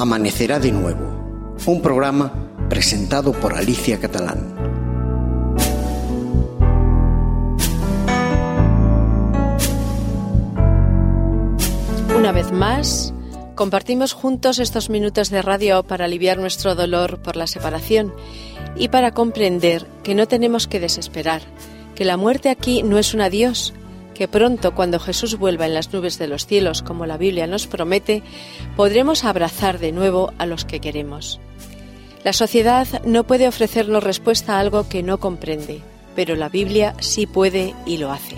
Amanecerá de nuevo, un programa presentado por Alicia Catalán. Una vez más, compartimos juntos estos minutos de radio para aliviar nuestro dolor por la separación y para comprender que no tenemos que desesperar, que la muerte aquí no es un adiós, que pronto cuando Jesús vuelva en las nubes de los cielos, como la Biblia nos promete, podremos abrazar de nuevo a los que queremos. La sociedad no puede ofrecernos respuesta a algo que no comprende, pero la Biblia sí puede y lo hace.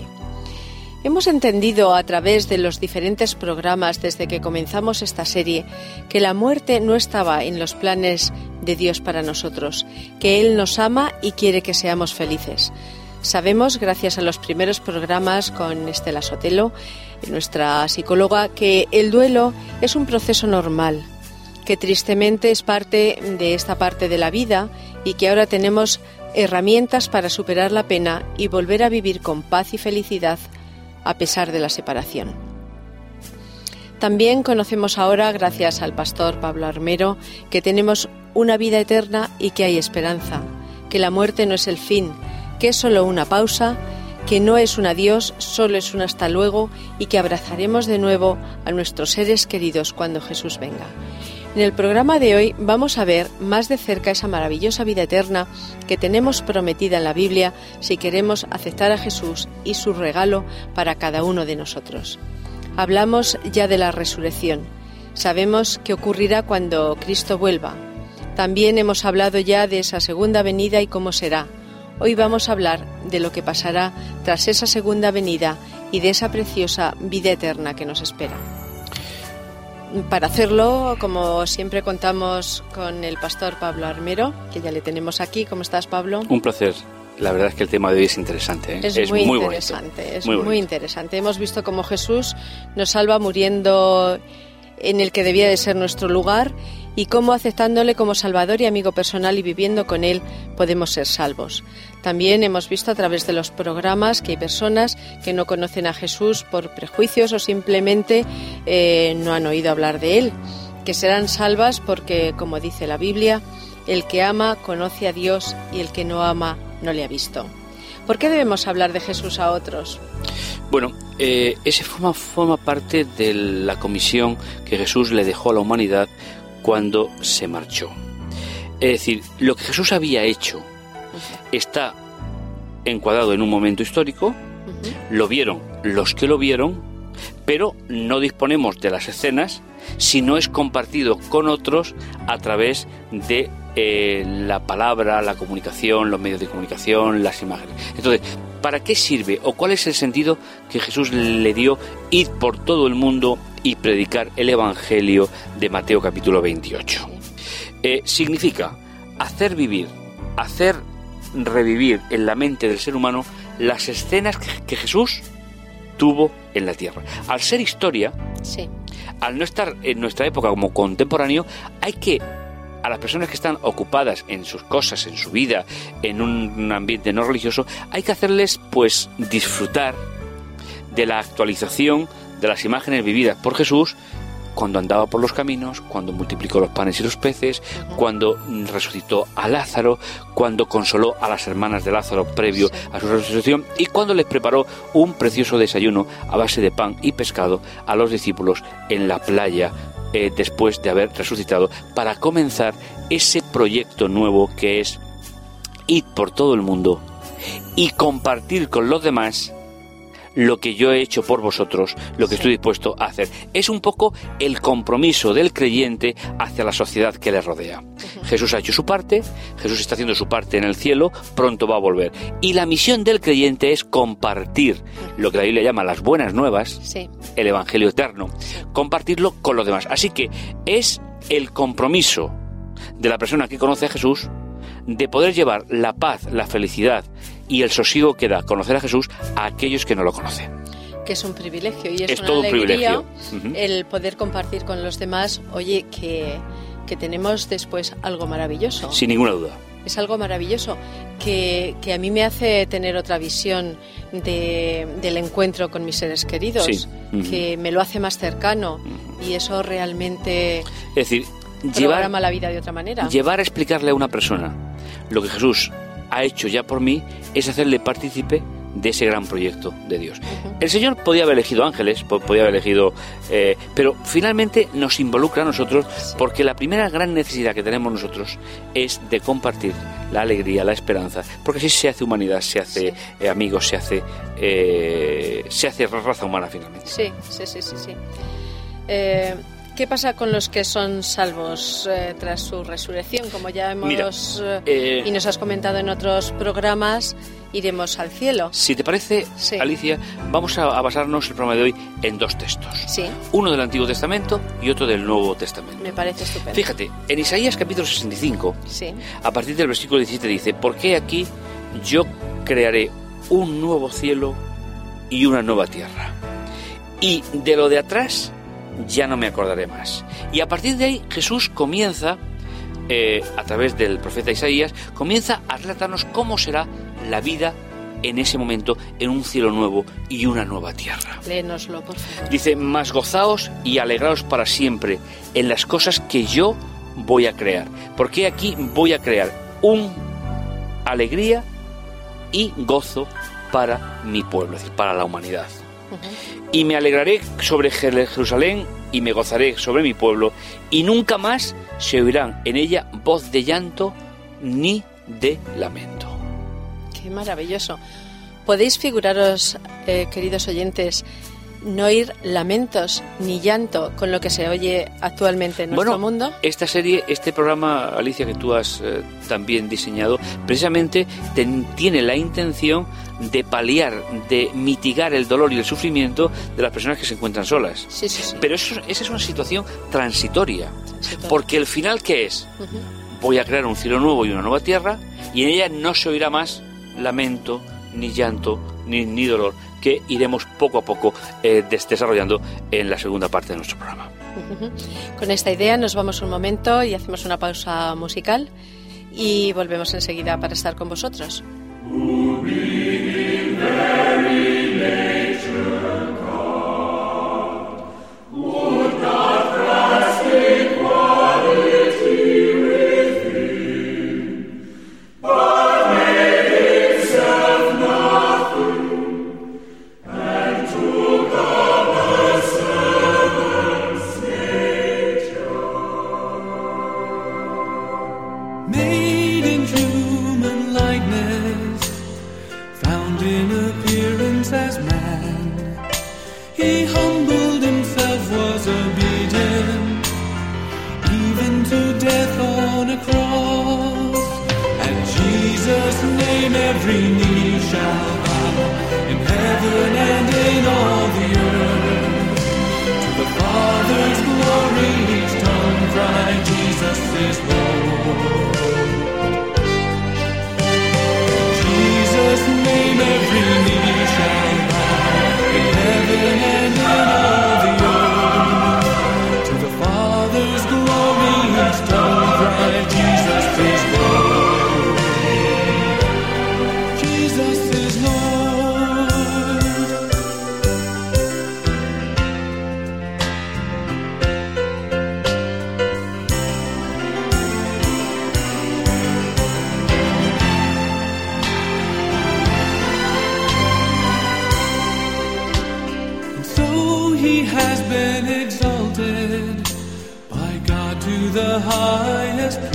Hemos entendido a través de los diferentes programas desde que comenzamos esta serie que la muerte no estaba en los planes de Dios para nosotros, que Él nos ama y quiere que seamos felices. Sabemos, gracias a los primeros programas con Estela Sotelo, nuestra psicóloga, que el duelo es un proceso normal, que tristemente es parte de esta parte de la vida y que ahora tenemos herramientas para superar la pena y volver a vivir con paz y felicidad a pesar de la separación. También conocemos ahora, gracias al pastor Pablo Armero, que tenemos una vida eterna y que hay esperanza, que la muerte no es el fin, que es solo una pausa, que no es un adiós, solo es un hasta luego y que abrazaremos de nuevo a nuestros seres queridos cuando Jesús venga. En el programa de hoy vamos a ver más de cerca esa maravillosa vida eterna que tenemos prometida en la Biblia si queremos aceptar a Jesús y su regalo para cada uno de nosotros. Hablamos ya de la resurrección. Sabemos que ocurrirá cuando Cristo vuelva. También hemos hablado ya de esa segunda venida y cómo será. Hoy vamos a hablar de lo que pasará tras esa segunda venida y de esa preciosa vida eterna que nos espera. Para hacerlo, como siempre, contamos con el pastor Pablo Armero, que ya le tenemos aquí. ¿Cómo estás, Pablo? Un placer. La verdad es que el tema de hoy es interesante. ¿eh? Es, muy, interesante. Es muy, interesante. Hemos visto cómo Jesús nos salva muriendo en el que debía de ser nuestro lugar y cómo aceptándole como Salvador y amigo personal y viviendo con Él podemos ser salvos. También hemos visto a través de los programas que hay personas que no conocen a Jesús por prejuicios o simplemente eh, no han oído hablar de Él, que serán salvas porque, como dice la Biblia, el que ama conoce a Dios y el que no ama no le ha visto. ¿Por qué debemos hablar de Jesús a otros? Bueno, eh, ese forma, forma parte de la comisión que Jesús le dejó a la humanidad cuando se marchó. Es decir, lo que Jesús había hecho está encuadrado en un momento histórico, lo vieron los que lo vieron, pero no disponemos de las escenas si no es compartido con otros a través de eh, la palabra, la comunicación, los medios de comunicación, las imágenes. Entonces, ¿para qué sirve o cuál es el sentido que Jesús le dio ir por todo el mundo y predicar el Evangelio de Mateo capítulo 28? Eh, significa hacer vivir, hacer revivir en la mente del ser humano las escenas que, Jesús tuvo en la tierra. Al ser historia, al no estar en nuestra época como contemporáneo, hay que a las personas que están ocupadas en sus cosas, en su vida, en un ambiente no religioso, hay que hacerles pues disfrutar de la actualización de las imágenes vividas por Jesús cuando andaba por los caminos, cuando multiplicó los panes y los peces, cuando resucitó a Lázaro, cuando consoló a las hermanas de Lázaro previo a su resurrección y cuando les preparó un precioso desayuno a base de pan y pescado a los discípulos en la playa eh, después de haber resucitado para comenzar ese proyecto nuevo que es ir por todo el mundo y compartir con los demás lo que yo he hecho por vosotros, lo que estoy dispuesto a hacer. Es un poco el compromiso del creyente hacia la sociedad que le rodea. Jesús ha hecho su parte, Jesús está haciendo su parte en el cielo, pronto va a volver. Y la misión del creyente es compartir lo que la Biblia llama las buenas nuevas, el Evangelio eterno, compartirlo con los demás. Así que es el compromiso de la persona que conoce a Jesús de poder llevar la paz, la felicidad y el sosiego que da conocer a Jesús a aquellos que no lo conocen. Que es un privilegio y es, Es una todo un alegría privilegio. Ujú. el poder compartir con los demás, oye, que, que tenemos después algo maravilloso. Sin ninguna duda. Es algo maravilloso que, que a mí me hace tener otra visión de- del encuentro con mis seres queridos, Sí. Que me lo hace más cercano y eso realmente Es decir, llevar, programa la vida de otra manera. llevar a explicarle a una persona lo que Jesús ha hecho ya por mí es hacerle partícipe de ese gran proyecto de Dios. El Señor podía haber elegido ángeles, po- podía haber elegido... eh, pero finalmente nos involucra a nosotros porque la primera gran necesidad que tenemos nosotros es de compartir la alegría, la esperanza, porque así se hace humanidad, se hace eh, amigos, se hace, eh, se hace raza humana finalmente. Sí, sí, sí, sí. sí. ¿Qué pasa con los que son salvos eh, tras su resurrección? Como ya hemos Mira, eh, eh, y nos has comentado en otros programas, iremos al cielo. Si te parece, Sí. Alicia, vamos a, a basarnos el programa de hoy en dos textos. Sí, Uno del Antiguo Testamento y otro del Nuevo Testamento. me parece estupendo. Fíjate, en Isaías capítulo 65, Sí, a partir del versículo 17 dice, porque aquí yo crearé un nuevo cielo y una nueva tierra. Y de lo de atrás ya no me acordaré más. Y a partir de ahí Jesús comienza, eh, a través del profeta Isaías, comienza a relatarnos cómo será la vida en ese momento en un cielo nuevo y una nueva tierra. léenoslo, por favor. Dice, más gozaos y alegraos para siempre en las cosas que yo voy a crear. Porque aquí voy a crear un alegría y gozo para mi pueblo, es decir, para la humanidad. Y me alegraré sobre Jer- Jerusalén y me gozaré sobre mi pueblo, y nunca más se oirán en ella voz de llanto ni de lamento. Qué maravilloso. ¿Podéis figuraros, eh, queridos oyentes, no oír lamentos ni llanto con lo que se oye actualmente en nuestro mundo? Esta serie, este programa, Alicia, que tú has eh, también diseñado, precisamente ten- tiene la intención de paliar, de mitigar el dolor y el sufrimiento de las personas que se encuentran solas. Sí, sí, sí. Pero eso, esa es una situación transitoria, Transitoria. porque el final, ¿qué es? Voy a crear un cielo nuevo y una nueva tierra, y en ella no se oirá más lamento, ni llanto, ni, ni dolor, que iremos poco a poco eh, des- desarrollando en la segunda parte de nuestro programa. Con esta idea nos vamos un momento y hacemos una pausa musical y volvemos enseguida para estar con vosotros. Good. Has been exalted by God to the highest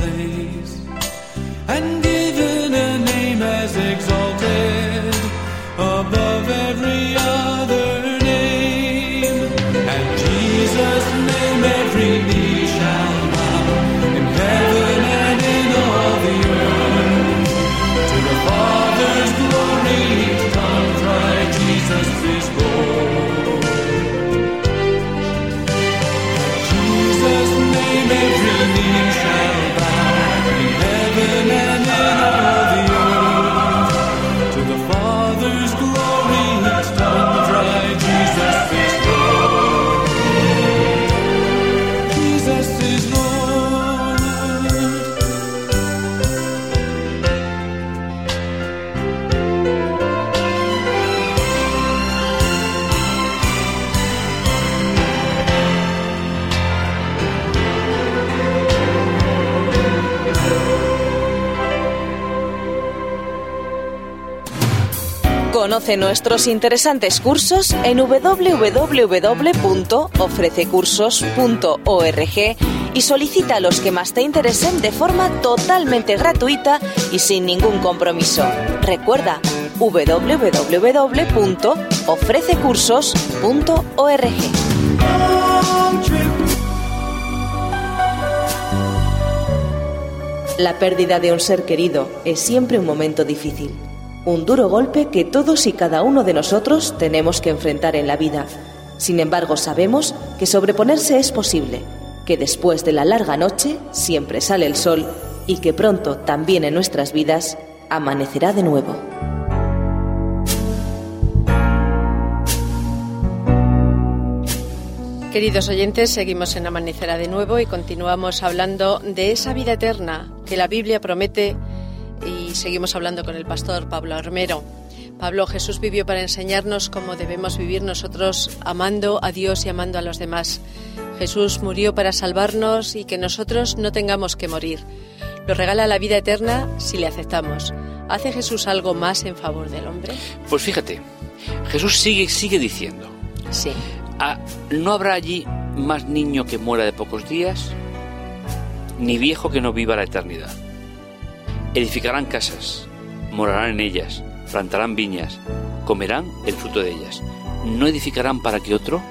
Nuestros interesantes cursos en www.ofrececursos.org y solicita los que más te interesen de forma totalmente gratuita y sin ningún compromiso. Recuerda www.ofrececursos.org. La pérdida de un ser querido es siempre un momento difícil, un duro golpe que todos y cada uno de nosotros tenemos que enfrentar en la vida. Sin embargo, sabemos que sobreponerse es posible, que después de la larga noche siempre sale el sol y que pronto también en nuestras vidas amanecerá de nuevo. Queridos oyentes, seguimos en Amanecerá de nuevo y continuamos hablando de esa vida eterna que la Biblia promete y seguimos hablando con el pastor Pablo Armero. Pablo, Jesús vivió para enseñarnos cómo debemos vivir nosotros amando a Dios y amando a los demás. Jesús murió para salvarnos y que nosotros no tengamos que morir. Nos regala la vida eterna si le aceptamos. ¿Hace Jesús algo más en favor del hombre? Pues fíjate, Jesús sigue, sigue diciendo, Sí. "Ah, ¿no habrá allí más niño que muera de pocos días? Ni viejo que no viva la eternidad. Edificarán casas, morarán en ellas, plantarán viñas, comerán el fruto de ellas. No edificarán para que otro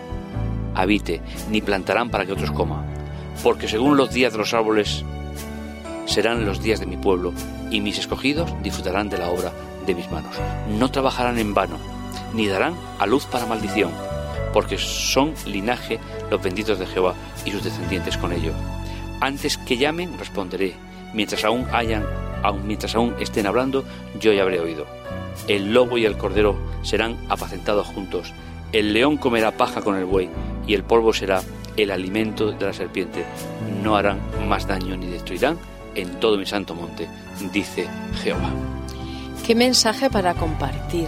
habite, ni plantarán para que otros coman. Porque según los días de los árboles serán los días de mi pueblo, y mis escogidos disfrutarán de la obra de mis manos. No trabajarán en vano, ni darán a luz para maldición, porque son linaje los benditos de Jehová y sus descendientes con ello. Antes que llamen, responderé. Mientras aún hayan, aun mientras aún estén hablando, yo ya habré oído. El lobo y el cordero serán apacentados juntos. El león comerá paja con el buey, y el polvo será el alimento de la serpiente. No harán más daño ni destruirán en todo mi santo monte, dice Jehová. ¿Qué mensaje para compartir?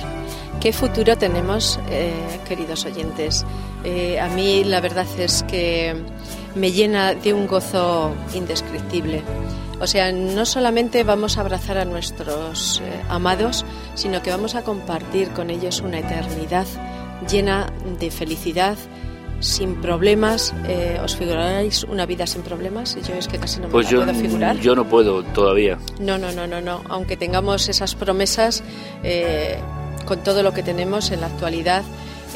¿Qué futuro tenemos, eh, queridos oyentes? Eh, a mí la verdad es que me llena de un gozo indescriptible. O sea, no solamente vamos a abrazar a nuestros eh, amados, sino que vamos a compartir con ellos una eternidad llena de felicidad, sin problemas. Eh, ¿Os figuráis una vida sin problemas? Yo es que casi no me Pues la yo, puedo figurar. yo no puedo todavía. No, no, no, no, no. Aunque tengamos esas promesas, eh, con todo lo que tenemos en la actualidad,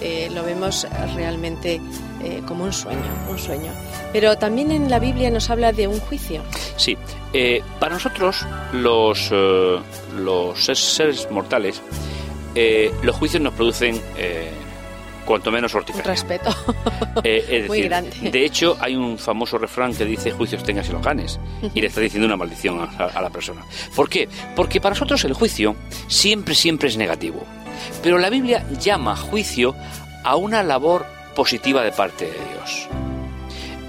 eh, lo vemos realmente eh, como un sueño, un sueño. Pero también en la Biblia nos habla de un juicio. Sí, eh, para nosotros los, eh, los seres mortales, los juicios nos producen cuanto menos Un horticaria. respeto. Eh, es Muy decir, grande. De hecho, hay un famoso refrán que dice juicios tengas y los ganes. Y le está diciendo una maldición a, a la persona. ¿Por qué? Porque para nosotros el juicio siempre, siempre es negativo. Pero la Biblia llama juicio a una labor positiva de parte de Dios.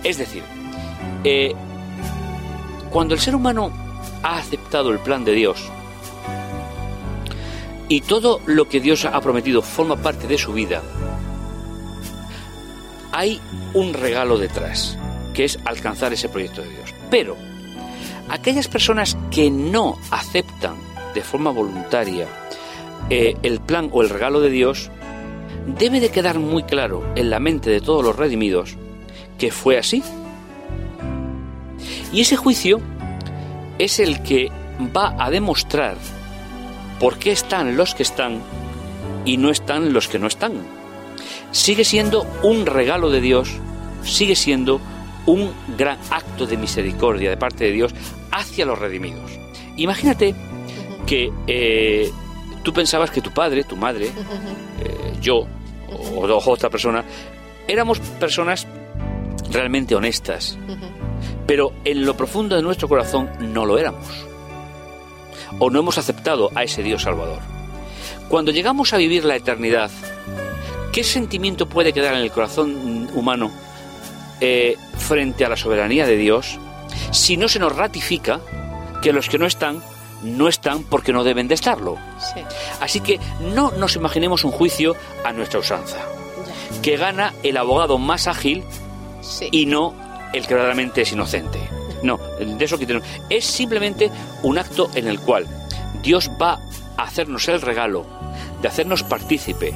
Es decir, eh, cuando el ser humano ha aceptado el plan de Dios y todo lo que Dios ha prometido forma parte de su vida, hay un regalo detrás, que es alcanzar ese proyecto de Dios. Pero aquellas personas que no aceptan de forma voluntaria eh, el plan o el regalo de Dios, debe de quedar muy claro en la mente de todos los redimidos que fue así. Y ese juicio es el que va a demostrar por qué están los que están y no están los que no están sigue siendo un regalo de Dios, sigue siendo un gran acto de misericordia de parte de Dios hacia los redimidos. Imagínate que eh, tú pensabas que tu padre, tu madre, eh, yo o, o otra persona, éramos personas realmente honestas, pero en lo profundo de nuestro corazón no lo éramos. O no hemos aceptado a ese Dios Salvador. Cuando llegamos a vivir la eternidad, ¿qué sentimiento puede quedar en el corazón humano eh, frente a la soberanía de Dios si no se nos ratifica que los que no están, no están porque no deben de estarlo? Sí, Así que no nos imaginemos un juicio a nuestra usanza, ya. que gana el abogado más ágil Sí. y no el que verdaderamente es inocente. No, de eso que tenemos. Es simplemente un acto en el cual Dios va a hacernos el regalo de hacernos partícipe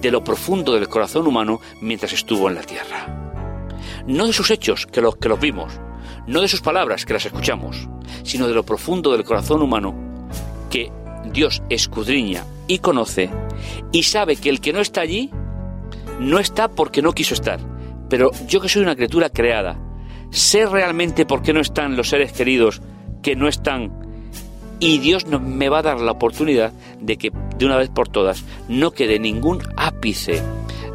de lo profundo del corazón humano mientras estuvo en la tierra. No de sus hechos, que los, que los vimos, no de sus palabras, que las escuchamos, sino de lo profundo del corazón humano que Dios escudriña y conoce y sabe que el que no está allí no está porque no quiso estar. Pero yo que soy una criatura creada, sé realmente por qué no están los seres queridos que no están y Dios no- me va a dar la oportunidad de que de una vez por todas no quede ningún ápice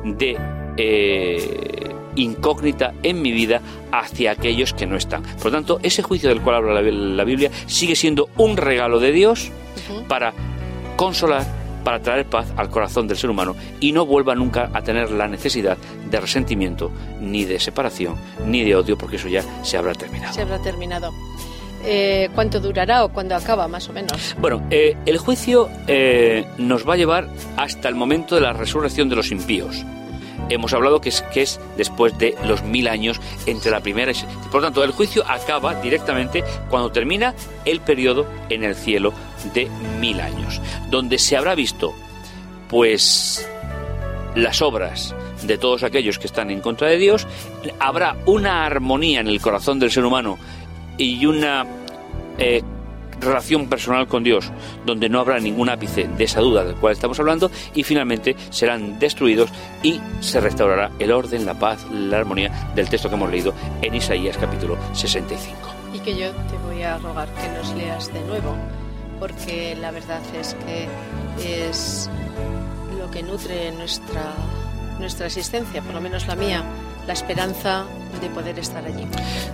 de eh, incógnita en mi vida hacia aquellos que no están. Por lo tanto, ese juicio del cual habla la, la Biblia sigue siendo un regalo de Dios para consolar, para traer paz al corazón del ser humano y no vuelva nunca a tener la necesidad de resentimiento, ni de separación, ni de odio, porque eso ya se habrá terminado. Se habrá terminado. Eh, ¿Cuánto durará o cuándo acaba, más o menos? Bueno, eh, el juicio eh, nos va a llevar hasta el momento de la resurrección de los impíos. Hemos hablado que es, que es después de los mil años entre la primera y... Por lo tanto, el juicio acaba directamente cuando termina el periodo en el cielo de mil años, donde se habrá visto, pues, las obras de todos aquellos que están en contra de Dios, habrá una armonía en el corazón del ser humano y una eh, relación personal con Dios, donde no habrá ningún ápice de esa duda del cual estamos hablando, y finalmente serán destruidos y se restaurará el orden, la paz, la armonía del texto que hemos leído en Isaías capítulo 65. Y que yo te voy a rogar que nos leas de nuevo, porque la verdad es que es lo que nutre nuestra, nuestra existencia, por lo menos la mía, la esperanza de poder estar allí.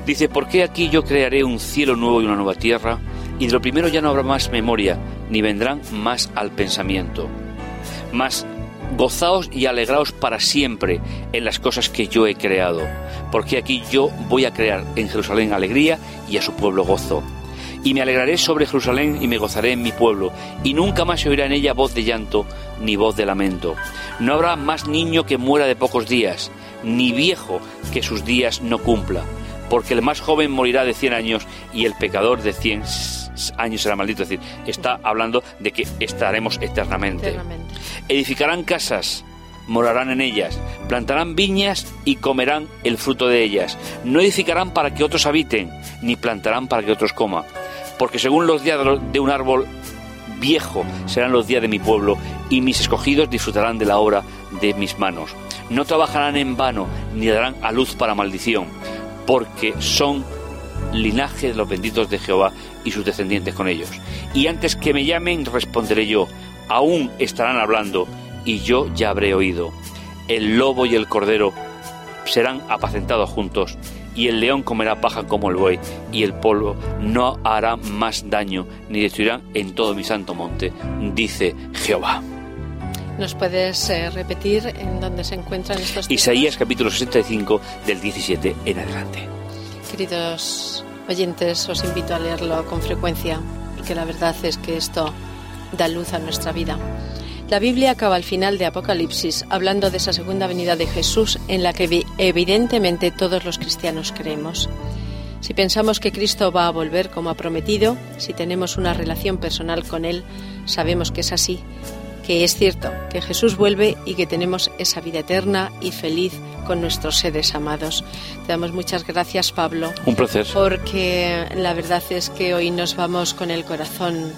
Dice, ¿por qué aquí yo crearé un cielo nuevo y una nueva tierra? Y de lo primero ya no habrá más memoria, ni vendrán más al pensamiento. Mas gozaos y alegraos para siempre en las cosas que yo he creado, porque aquí yo voy a crear en Jerusalén alegría y a su pueblo gozo. Y me alegraré sobre Jerusalén y me gozaré en mi pueblo, y nunca más se oirá en ella voz de llanto ni voz de lamento. No habrá más niño que muera de pocos días, ni viejo que sus días no cumpla, porque el más joven morirá de cien años y el pecador de cien años será maldito. Es decir, está hablando de que estaremos eternamente. Eternamente. Edificarán casas, morarán en ellas, plantarán viñas y comerán el fruto de ellas. No edificarán para que otros habiten, ni plantarán para que otros coman. Porque según los días de un árbol viejo serán los días de mi pueblo, y mis escogidos disfrutarán de la obra de mis manos. No trabajarán en vano, ni darán a luz para maldición, porque son linaje de los benditos de Jehová y sus descendientes con ellos. Y antes que me llamen, responderé yo, aún estarán hablando, y yo ya habré oído. El lobo y el cordero serán apacentados juntos, y el león comerá paja como el buey, y el polvo no hará más daño, ni destruirán en todo mi santo monte, dice Jehová. ¿Nos puedes eh, repetir en dónde se encuentran estos textos? Isaías capítulo 65 del 17 en adelante. Queridos oyentes, os invito a leerlo con frecuencia, porque la verdad es que esto da luz a nuestra vida. La Biblia acaba al final de Apocalipsis hablando de esa segunda venida de Jesús en la que evi- evidentemente todos los cristianos creemos. Si pensamos que Cristo va a volver como ha prometido, si tenemos una relación personal con Él, sabemos que es así, que es cierto, que Jesús vuelve y que tenemos esa vida eterna y feliz con nuestros seres amados. Te damos muchas gracias, Pablo, Un placer. porque la verdad es que hoy nos vamos con el corazón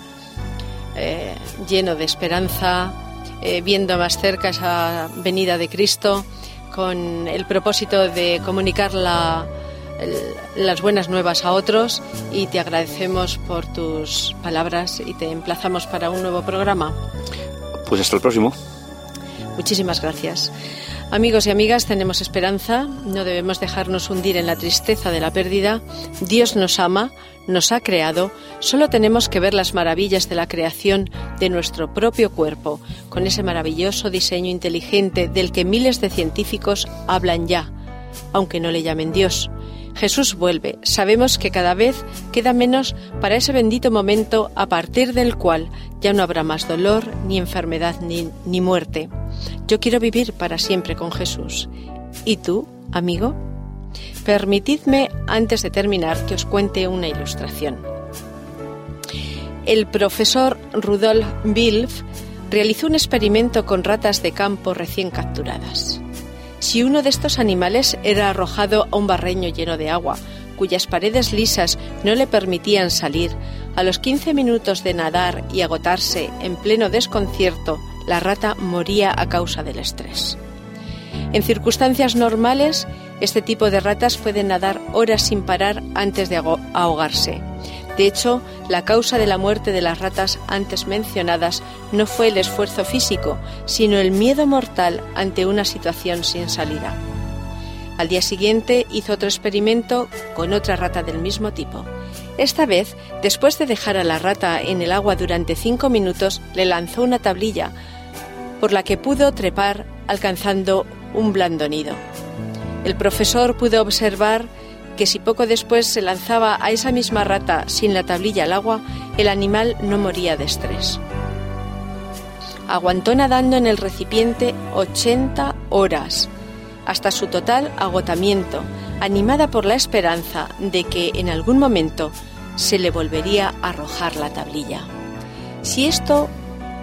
eh, lleno de esperanza, eh, viendo más cerca esa venida de Cristo, con el propósito de comunicar la- el- las buenas nuevas a otros y te agradecemos por tus palabras y te emplazamos para un nuevo programa. Pues hasta el próximo. Muchísimas gracias. Amigos y amigas, tenemos esperanza, no debemos dejarnos hundir en la tristeza de la pérdida. Dios nos ama, nos ha creado, solo tenemos que ver las maravillas de la creación de nuestro propio cuerpo, con ese maravilloso diseño inteligente del que miles de científicos hablan ya, aunque no le llamen Dios. Jesús vuelve. Sabemos que cada vez queda menos para ese bendito momento a partir del cual ya no habrá más dolor, ni enfermedad, ni, ni muerte. Yo quiero vivir para siempre con Jesús. ¿Y tú, amigo? Permitidme, antes de terminar, que os cuente una ilustración. El profesor Rudolf Bilf realizó un experimento con ratas de campo recién capturadas. Si uno de estos animales era arrojado a un barreño lleno de agua, cuyas paredes lisas no le permitían salir, a los 15 minutos de nadar y agotarse en pleno desconcierto, la rata moría a causa del estrés. En circunstancias normales, este tipo de ratas pueden nadar horas sin parar antes de ahogarse. De hecho, la causa de la muerte de las ratas antes mencionadas no fue el esfuerzo físico, sino el miedo mortal ante una situación sin salida. Al día siguiente hizo otro experimento con otra rata del mismo tipo. Esta vez, después de dejar a la rata en el agua durante cinco minutos, le lanzó una tablilla por la que pudo trepar alcanzando un blando nido. El profesor pudo observar que si poco después se lanzaba a esa misma rata sin la tablilla al agua, el animal no moría de estrés. Aguantó nadando en el recipiente 80 horas, hasta su total agotamiento, animada por la esperanza de que en algún momento se le volvería a arrojar la tablilla. Si esto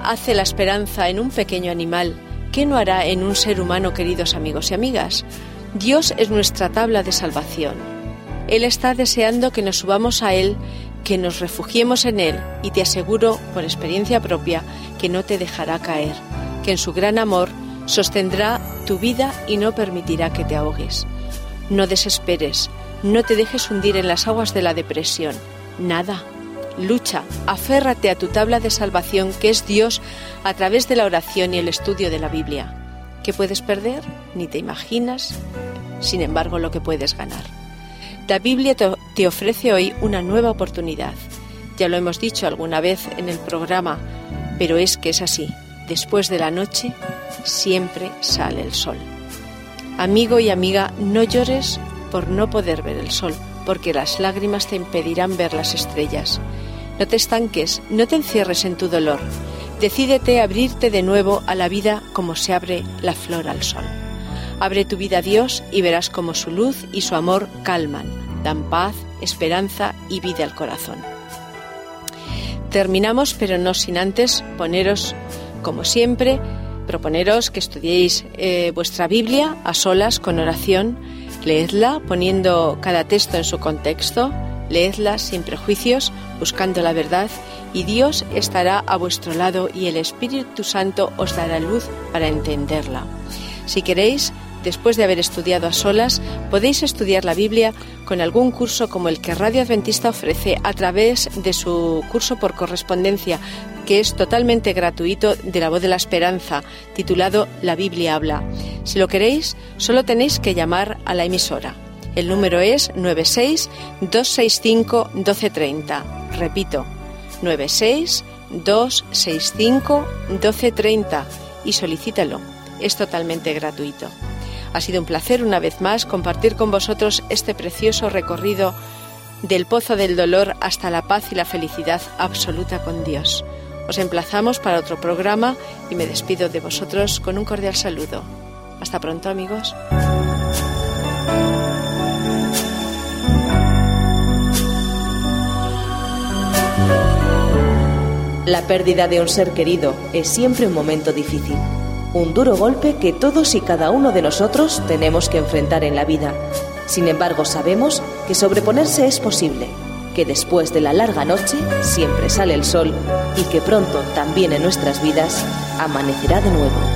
hace la esperanza en un pequeño animal, ¿qué no hará en un ser humano, queridos amigos y amigas? Dios es nuestra tabla de salvación. Él está deseando que nos subamos a Él, que nos refugiemos en Él y te aseguro, por experiencia propia, que no te dejará caer, que en su gran amor sostendrá tu vida y no permitirá que te ahogues. No desesperes, no te dejes hundir en las aguas de la depresión. Nada, Lucha, aférrate a tu tabla de salvación que es Dios a través de la oración y el estudio de la Biblia. ¿Qué puedes perder? Ni te imaginas, sin embargo, lo que puedes ganar. La Biblia te ofrece hoy una nueva oportunidad. Ya lo hemos dicho alguna vez en el programa, pero es que es así. Después de la noche siempre sale el sol. Amigo y amiga, no llores por no poder ver el sol, porque las lágrimas te impedirán ver las estrellas. No te estanques, no te encierres en tu dolor. Decídete a abrirte de nuevo a la vida como se abre la flor al sol. Abre tu vida a Dios y verás cómo su luz y su amor calman, dan paz, esperanza y vida al corazón. Terminamos, pero no sin antes poneros, como siempre, proponeros que estudiéis eh, vuestra Biblia a solas con oración, leedla poniendo cada texto en su contexto, leedla sin prejuicios, buscando la verdad, y Dios estará a vuestro lado y el Espíritu Santo os dará luz para entenderla. Si queréis, después de haber estudiado a solas, podéis estudiar la Biblia con algún curso como el que Radio Adventista ofrece a través de su curso por correspondencia, que es totalmente gratuito de la voz de la esperanza, titulado La Biblia habla. Si lo queréis, solo tenéis que llamar a la emisora el número es 96-265-1230. Repito, 96-265-1230 y solicítalo. Es totalmente gratuito. Ha sido un placer una vez más compartir con vosotros este precioso recorrido del pozo del dolor hasta la paz y la felicidad absoluta con Dios. Os emplazamos para otro programa y me despido de vosotros con un cordial saludo. Hasta pronto amigos. La pérdida de un ser querido es siempre un momento difícil, un duro golpe que todos y cada uno de nosotros tenemos que enfrentar en la vida. Sin embargo, sabemos que sobreponerse es posible, que después de la larga noche siempre sale el sol y que pronto también en nuestras vidas amanecerá de nuevo.